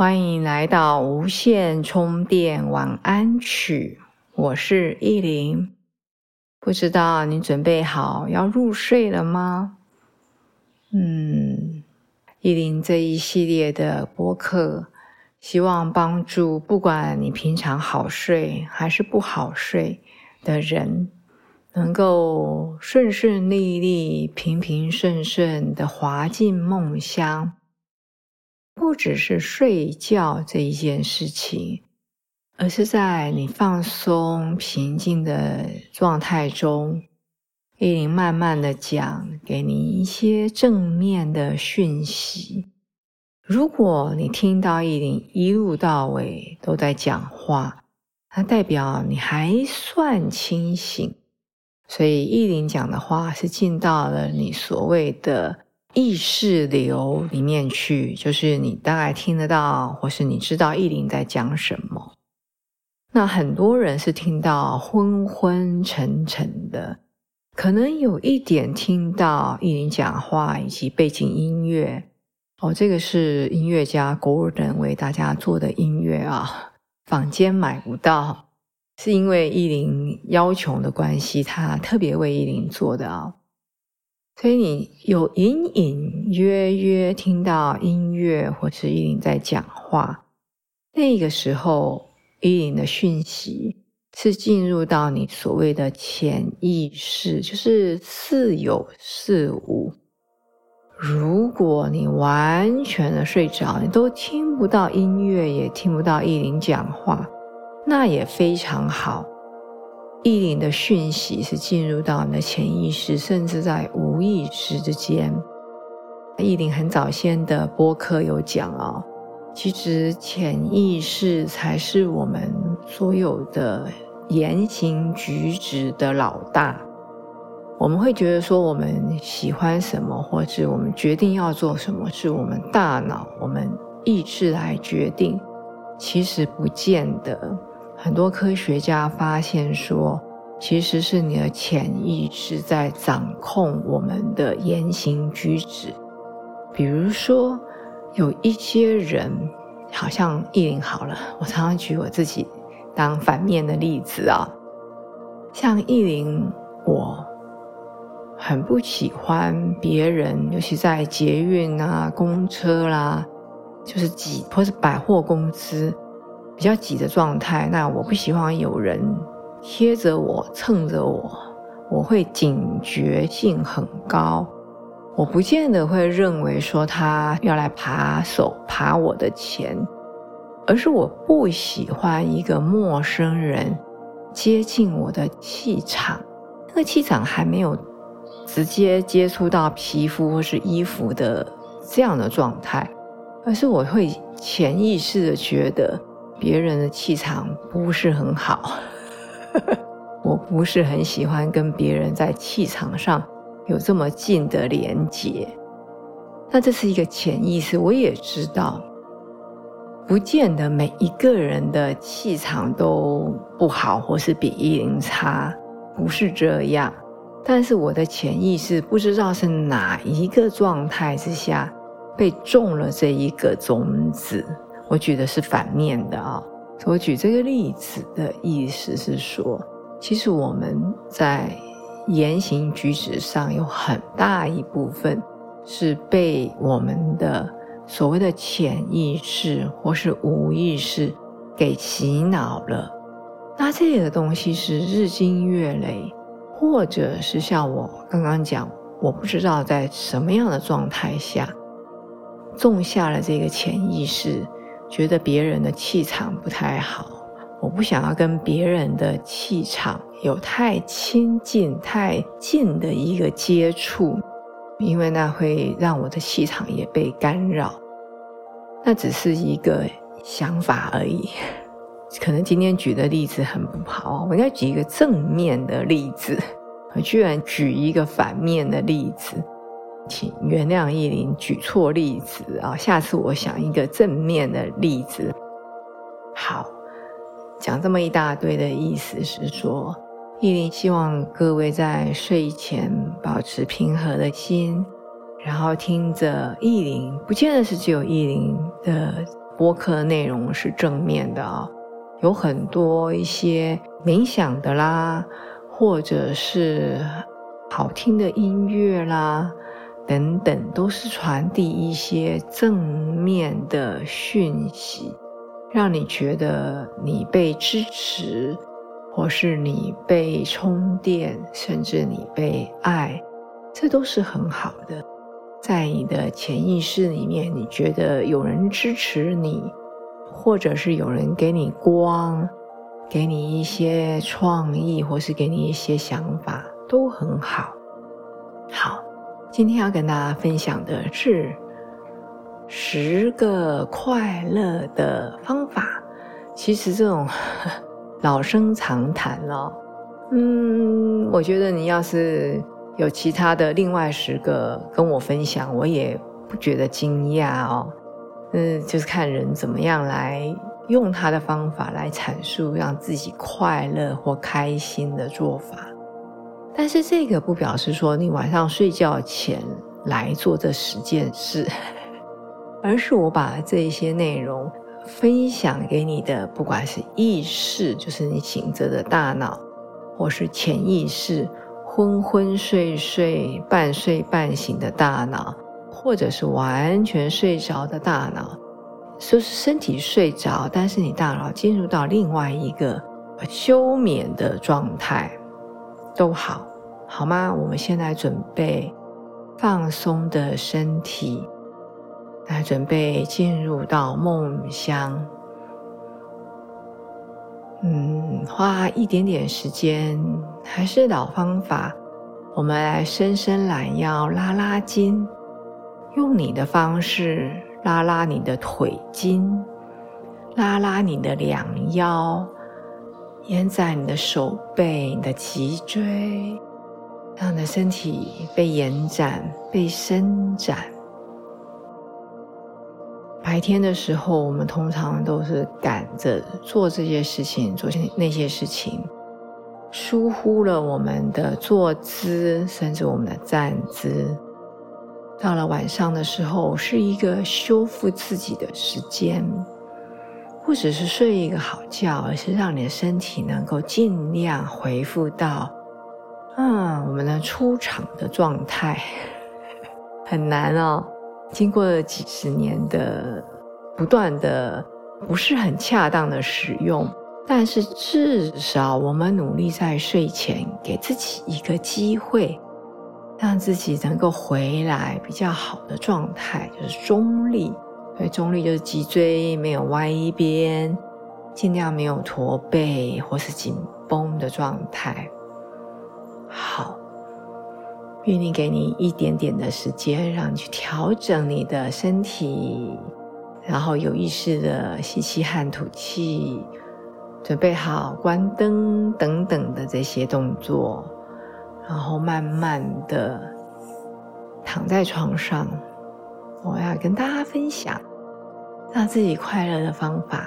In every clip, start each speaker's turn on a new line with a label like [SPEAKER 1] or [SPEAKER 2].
[SPEAKER 1] 欢迎来到无线充电晚安曲，我是依林。不知道你准备好要入睡了吗？嗯，依林这一系列的播客，希望帮助不管你平常好睡还是不好睡的人，能够顺顺利利、平平顺顺的滑进梦乡。不只是睡觉这一件事情，而是在你放松、平静的状态中，依林慢慢的讲给你一些正面的讯息。如果你听到依林一路到尾都在讲话，那代表你还算清醒，所以依林讲的话是进到了你所谓的。意识流里面去，就是你大概听得到，或是你知道意林在讲什么。那很多人是听到昏昏沉沉的，可能有一点听到意林讲话以及背景音乐。哦，这个是音乐家 Gordon 为大家做的音乐啊，坊间买不到，是因为意林要求的关系，他特别为意林做的啊。所以你有隐隐约约听到音乐，或是依林在讲话，那个时候依林的讯息是进入到你所谓的潜意识，就是似有似无。如果你完全的睡着，你都听不到音乐，也听不到依林讲话，那也非常好。意林的讯息是进入到你的潜意识，甚至在无意识之间。意林很早先的播客有讲哦，其实潜意识才是我们所有的言行举止的老大。我们会觉得说，我们喜欢什么，或是我们决定要做什么，是我们大脑、我们意志来决定。其实不见得。很多科学家发现说，其实是你的潜意识在掌控我们的言行举止。比如说，有一些人，好像意林好了，我常常举我自己当反面的例子啊。像意林，我很不喜欢别人，尤其在捷运啊、公车啦，就是挤，或是百货公司。比较挤的状态，那我不喜欢有人贴着我、蹭着我，我会警觉性很高。我不见得会认为说他要来扒手、扒我的钱，而是我不喜欢一个陌生人接近我的气场，那个气场还没有直接接触到皮肤或是衣服的这样的状态，而是我会潜意识的觉得。别人的气场不是很好，我不是很喜欢跟别人在气场上有这么近的连接。那这是一个潜意识，我也知道，不见得每一个人的气场都不好，或是比一零差，不是这样。但是我的潜意识不知道是哪一个状态之下被种了这一个种子。我举的是反面的啊，我举这个例子的意思是说，其实我们在言行举止上有很大一部分是被我们的所谓的潜意识或是无意识给洗脑了。那这个东西是日积月累，或者是像我刚刚讲，我不知道在什么样的状态下种下了这个潜意识。觉得别人的气场不太好，我不想要跟别人的气场有太亲近、太近的一个接触，因为那会让我的气场也被干扰。那只是一个想法而已。可能今天举的例子很不好，我应该举一个正面的例子，我居然举一个反面的例子，请原谅意林举错例子啊！下次我想一个正面的例子。好，讲这么一大堆的意思是说，意林希望各位在睡前保持平和的心，然后听着意林，不见得是只有意林的播客内容是正面的啊。有很多一些冥想的啦，或者是好听的音乐啦，等等，都是传递一些正面的讯息，让你觉得你被支持，或是你被充电，甚至你被爱，这都是很好的。在你的潜意识里面，你觉得有人支持你。或者是有人给你光，给你一些创意，或是给你一些想法，都很好。好，今天要跟大家分享的是十个快乐的方法。其实这种 老生常谈了。嗯，我觉得你要是有其他的另外十个跟我分享，我也不觉得惊讶哦。嗯，就是看人怎么样来用他的方法来阐述让自己快乐或开心的做法。但是这个不表示说你晚上睡觉前来做这十件事，而是我把这一些内容分享给你的，不管是意识，就是你醒着的大脑，或是潜意识，昏昏睡睡、半睡半醒的大脑。或者是完全睡着的大脑，就是身体睡着，但是你大脑进入到另外一个休眠的状态，都好，好吗？我们现在准备放松的身体，来准备进入到梦乡。嗯，花一点点时间，还是老方法，我们来伸伸懒腰，拉拉筋。用你的方式拉拉你的腿筋，拉拉你的两腰，延展你的手背、你的脊椎，让你的身体被延展、被伸展。白天的时候，我们通常都是赶着做这些事情、做些那些事情，疏忽了我们的坐姿，甚至我们的站姿。到了晚上的时候，是一个修复自己的时间，不只是睡一个好觉，而是让你的身体能够尽量恢复到，啊，我们的出场的状态。很难哦，经过了几十年的不断的不是很恰当的使用，但是至少我们努力在睡前给自己一个机会。让自己能够回来比较好的状态，就是中立。所以中立就是脊椎没有歪一边，尽量没有驼背或是紧绷的状态。好，愿意给你一点点的时间，让你去调整你的身体，然后有意识的吸气和吐气，准备好关灯等等的这些动作。然后慢慢的躺在床上，我要跟大家分享让自己快乐的方法。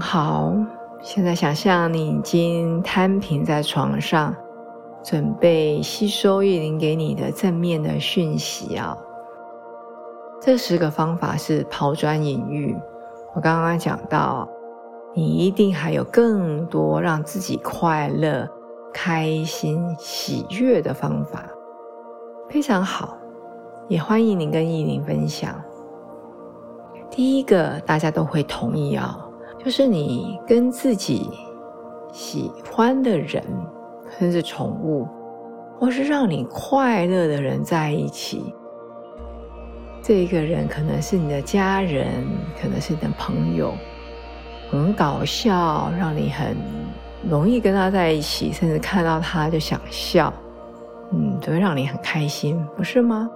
[SPEAKER 1] 好，现在想象你已经摊平在床上，准备吸收玉林给你的正面的讯息啊。这十个方法是抛砖引玉。我刚刚讲到，你一定还有更多让自己快乐、开心、喜悦的方法，非常好，也欢迎你跟玉林分享。第一个，大家都会同意啊。就是你跟自己喜欢的人，甚至宠物，或是让你快乐的人在一起。这一个人可能是你的家人，可能是你的朋友，很搞笑，让你很容易跟他在一起，甚至看到他就想笑，嗯，就会让你很开心，不是吗？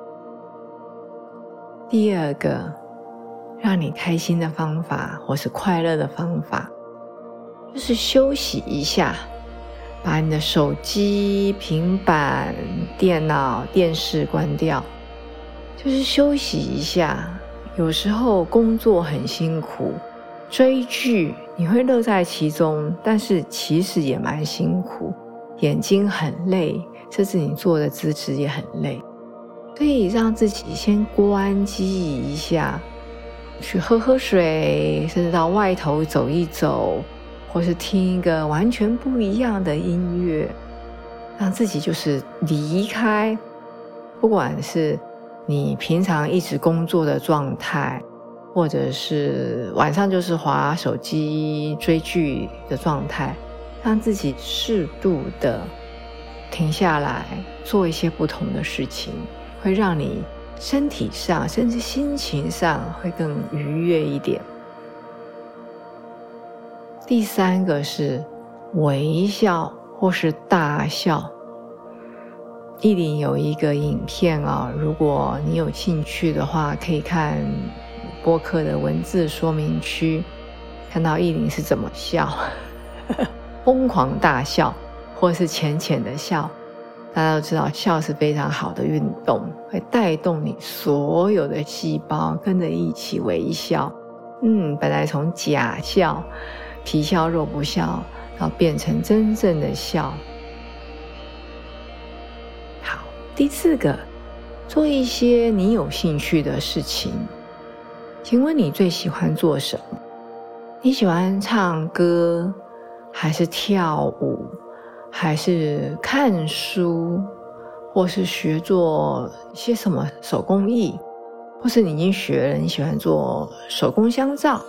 [SPEAKER 1] 第二个让你开心的方法，或是快乐的方法，就是休息一下，把你的手机、平板、电脑、电视关掉。就是休息一下，有时候工作很辛苦，追剧你会乐在其中，但是其实也蛮辛苦，眼睛很累，甚至你坐的姿势也很累，所以让自己先关机一下，去喝喝水，甚至到外头走一走，或是听一个完全不一样的音乐，让自己就是离开，不管是。你平常一直工作的状态，或者是晚上就是划手机追剧的状态，让自己适度的停下来，做一些不同的事情，会让你身体上甚至心情上会更愉悦一点。第三个是微笑或是大笑。意林有一个影片啊，如果你有兴趣的话，可以看播客的文字说明区，看到意林是怎么笑，疯狂大笑，或是浅浅的笑。大家都知道，笑是非常好的运动，会带动你所有的细胞跟着一起微笑。嗯，本来从假笑、皮笑肉不笑，然后变成真正的笑。好第四个，做一些你有兴趣的事情。请问你最喜欢做什么？你喜欢唱歌，还是跳舞，还是看书，或是学做一些什么手工艺，或是你已经学了，你喜欢做手工香皂？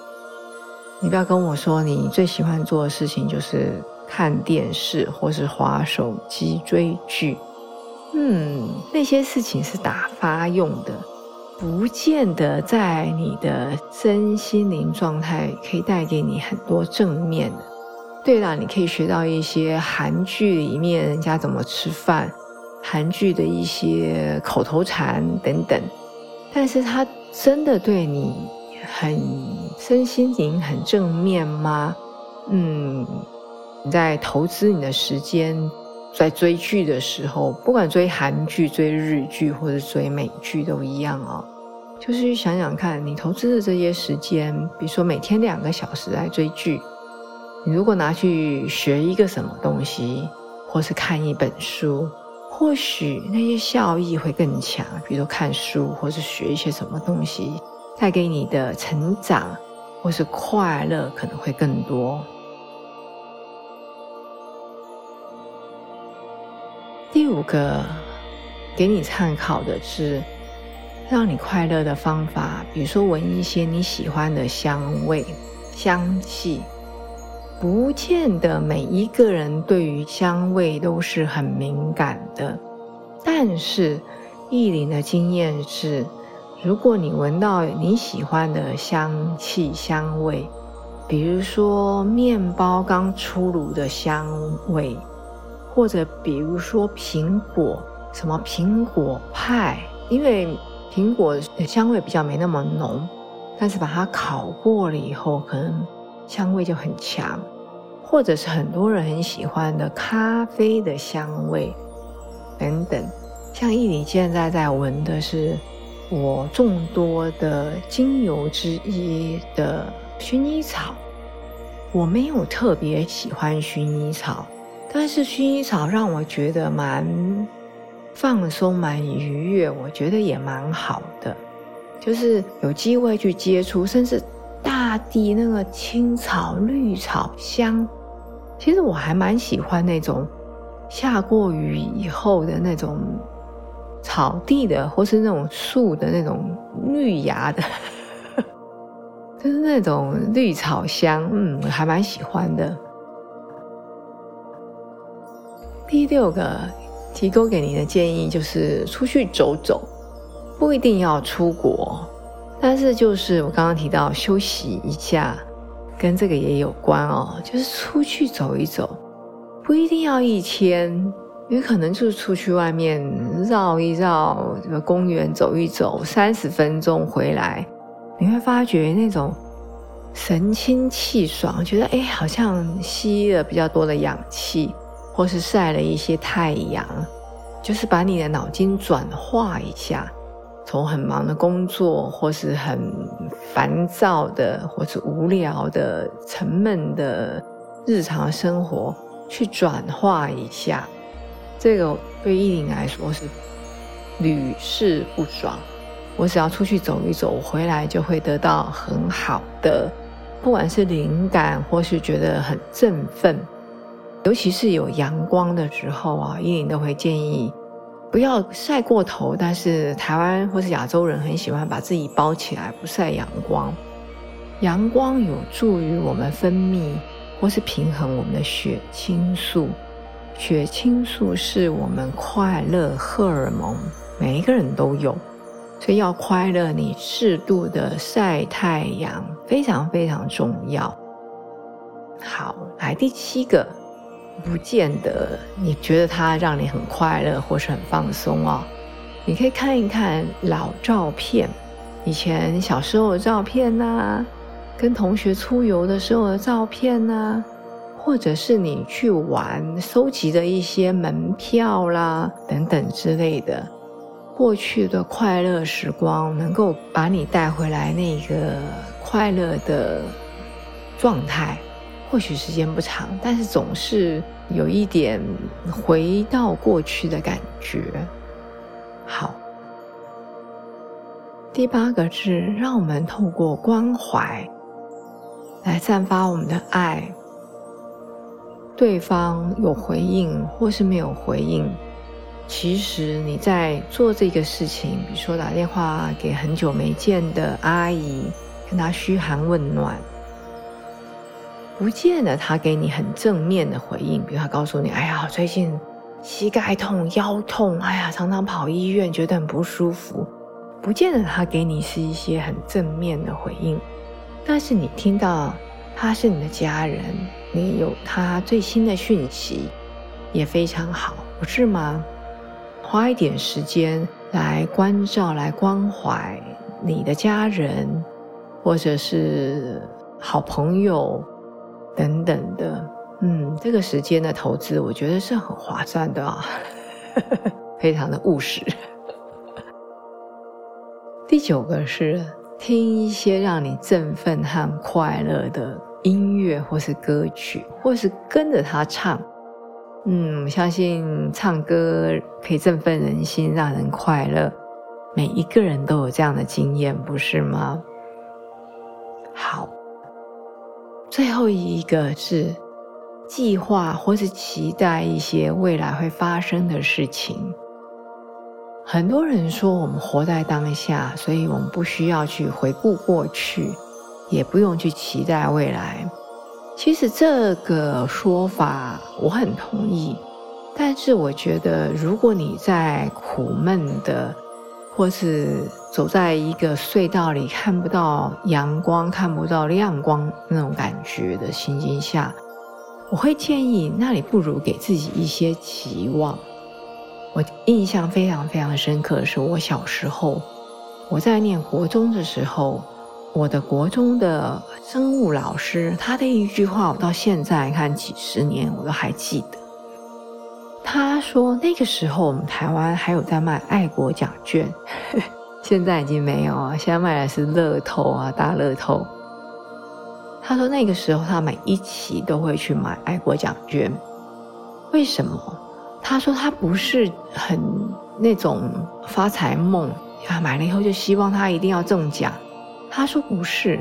[SPEAKER 1] 你不要跟我说你最喜欢做的事情就是看电视，或是划手机追剧。嗯，那些事情是打发用的，不见得在你的身心灵状态可以带给你很多正面的。对了，你可以学到一些韩剧里面人家怎么吃饭，韩剧的一些口头禅等等。但是它真的对你很身心灵很正面吗？嗯，你在投资你的时间。在追剧的时候，不管追韩剧、追日剧或者追美剧都一样哦。就是想想看，你投资的这些时间，比如说每天两个小时来追剧，你如果拿去学一个什么东西，或是看一本书，或许那些效益会更强。比如看书，或是学一些什么东西，带给你的成长或是快乐可能会更多。第五个给你参考的是让你快乐的方法，比如说闻一些你喜欢的香味、香气。不见得每一个人对于香味都是很敏感的，但是意林的经验是，如果你闻到你喜欢的香气、香味，比如说面包刚出炉的香味。或者比如说苹果，什么苹果派，因为苹果的香味比较没那么浓，但是把它烤过了以后，可能香味就很强。或者是很多人很喜欢的咖啡的香味等等。像伊里现在在闻的是我众多的精油之一的薰衣草，我没有特别喜欢薰衣草。但是薰衣草让我觉得蛮放松、蛮愉悦，我觉得也蛮好的。就是有机会去接触，甚至大地那个青草、绿草香，其实我还蛮喜欢那种下过雨以后的那种草地的，或是那种树的那种绿芽的。就是那种绿草香，嗯，还蛮喜欢的。第六个提供给你的建议就是出去走走，不一定要出国，但是就是我刚刚提到休息一下，跟这个也有关哦，就是出去走一走，不一定要一天。也可能就是出去外面绕一绕，这个公园走一走，三十分钟回来，你会发觉那种神清气爽，觉得哎，好像吸了比较多的氧气，或是晒了一些太阳，就是把你的脑筋转化一下，从很忙的工作，或是很烦躁的，或是无聊的、沉闷的日常生活，去转化一下。这个对依林来说是屡试不爽。我只要出去走一走，回来就会得到很好的，不管是灵感或是觉得很振奋。尤其是有阳光的时候啊，依林都会建议不要晒过头。但是台湾或是亚洲人很喜欢把自己包起来，不晒阳光。阳光有助于我们分泌或是平衡我们的血清素。血清素是我们快乐荷尔蒙，每一个人都有，所以要快乐，你适度的晒太阳非常非常重要。好，来第七个，不见得你觉得它让你很快乐或是很放松哦。你可以看一看老照片，以前小时候的照片呐，跟同学出游的时候的照片呐。或者是你去玩，收集的一些门票啦等等之类的，过去的快乐时光能够把你带回来那个快乐的状态，或许时间不长，但是总是有一点回到过去的感觉。好，第八个是让我们透过关怀来散发我们的爱。对方有回应或是没有回应，其实你在做这个事情，比如说打电话给很久没见的阿姨，跟她嘘寒问暖，不见得他给你很正面的回应。比如他告诉你：“哎呀，最近膝盖痛、腰痛，哎呀，常常跑医院，觉得很不舒服。”不见得他给你是一些很正面的回应，但是你听到他是你的家人。你有他最新的讯息，也非常好，不是吗？花一点时间来关照、来关怀你的家人，或者是好朋友等等的，嗯，这个时间的投资，我觉得是很划算的啊，非常的务实。第九个是听一些让你振奋和快乐的。音乐或是歌曲，或是跟着他唱，嗯，我相信唱歌可以振奋人心，让人快乐。每一个人都有这样的经验，不是吗？好，最后一个是计划或是期待一些未来会发生的事情。很多人说我们活在当下，所以我们不需要去回顾过去。也不用去期待未来，其实这个说法我很同意。但是我觉得，如果你在苦闷的，或是走在一个隧道里看不到阳光、看不到亮光那种感觉的情境下，我会建议，那你不如给自己一些期望。我印象非常非常深刻的是，我小时候我在念国中的时候。我的国中的生物老师，他的一句话，我到现在看几十年，我都还记得。他说那个时候我们台湾还有在卖爱国奖券，现在已经没有啊，现在卖的是乐透啊，大乐透。他说那个时候他每一期都会去买爱国奖券，为什么？他说他不是很那种发财梦啊，买了以后就希望他一定要中奖。他说不是，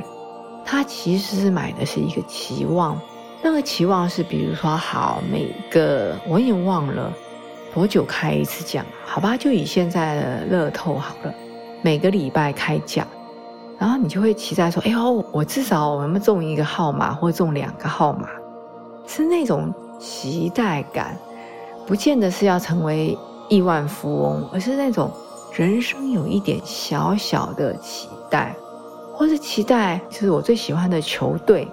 [SPEAKER 1] 他其实是买的是一个期望，那个期望是，比如说，好，每个我也忘了多久开一次奖，好吧，就以现在的乐透好了，每个礼拜开奖，然后你就会期待说：“哎呦，我至少我们中一个号码，或中两个号码。”是那种期待感，不见得是要成为亿万富翁，而是那种人生有一点小小的期待，或是期待就是我最喜欢的球队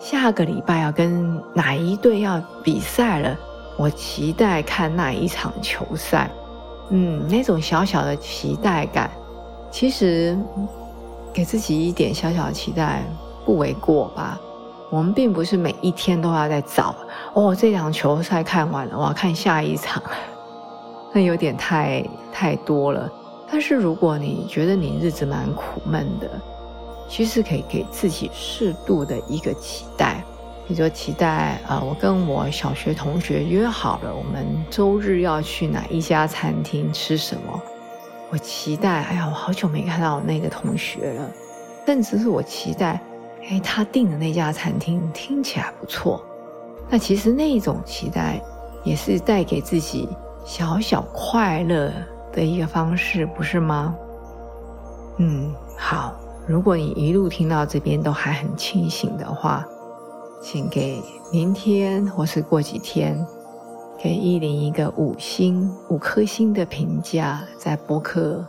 [SPEAKER 1] 下个礼拜要跟哪一队要比赛了，我期待看那一场球赛。嗯，那种小小的期待感，其实给自己一点小小的期待不为过吧。我们并不是每一天都要在找哦，这场球赛看完了，我要看下一场，那有点太太多了。但是如果你觉得你日子蛮苦闷的，其实可以给自己适度的一个期待，比如说期待啊，我跟我小学同学约好了，我们周日要去哪一家餐厅吃什么。我期待，哎呀，我好久没看到那个同学了，甚至是我期待。哎，他订的那家餐厅听起来不错，那其实那种期待也是带给自己小小快乐的一个方式，不是吗？嗯，好，如果你一路听到这边都还很清醒的话，请给明天或是过几天给依林一个五星五颗星的评价，在博客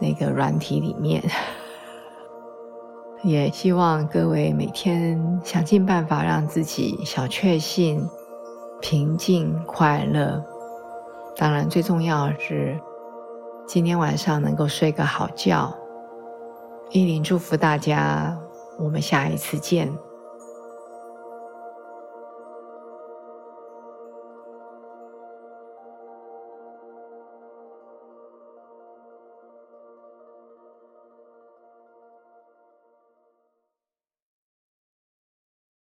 [SPEAKER 1] 那个软体里面。也希望各位每天想尽办法让自己小确幸、平静、快乐。当然，最重要是今天晚上能够睡个好觉。依林祝福大家，我们下一次见。